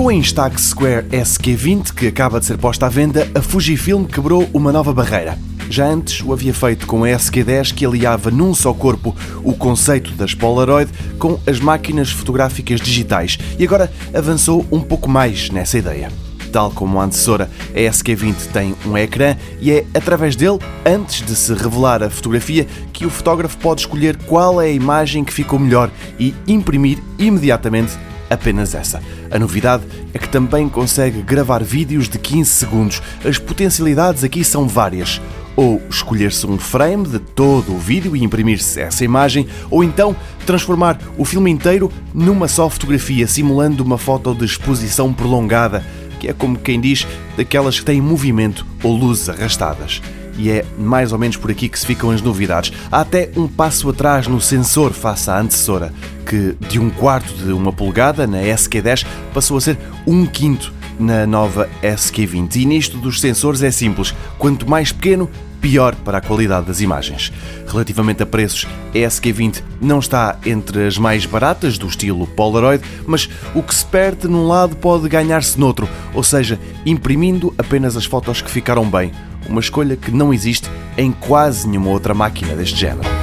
Com a Instax Square SQ20, que acaba de ser posta à venda, a Fujifilm quebrou uma nova barreira. Já antes o havia feito com a SQ10, que aliava num só corpo o conceito das Polaroid com as máquinas fotográficas digitais, e agora avançou um pouco mais nessa ideia. Tal como a antecessora, a SQ20 tem um ecrã e é através dele, antes de se revelar a fotografia, que o fotógrafo pode escolher qual é a imagem que ficou melhor e imprimir imediatamente apenas essa. A novidade é que também consegue gravar vídeos de 15 segundos. As potencialidades aqui são várias. Ou escolher-se um frame de todo o vídeo e imprimir-se essa imagem, ou então transformar o filme inteiro numa só fotografia, simulando uma foto de exposição prolongada que é como quem diz daquelas que têm movimento ou luzes arrastadas. E é mais ou menos por aqui que se ficam as novidades. Há até um passo atrás no sensor face à antecessora, que de um quarto de uma polegada na SQ10 passou a ser um quinto na nova SQ20. E nisto dos sensores é simples: quanto mais pequeno, pior para a qualidade das imagens. Relativamente a preços, a SQ20 não está entre as mais baratas do estilo Polaroid, mas o que se perde num lado pode ganhar-se noutro, ou seja, imprimindo apenas as fotos que ficaram bem, uma escolha que não existe em quase nenhuma outra máquina deste género.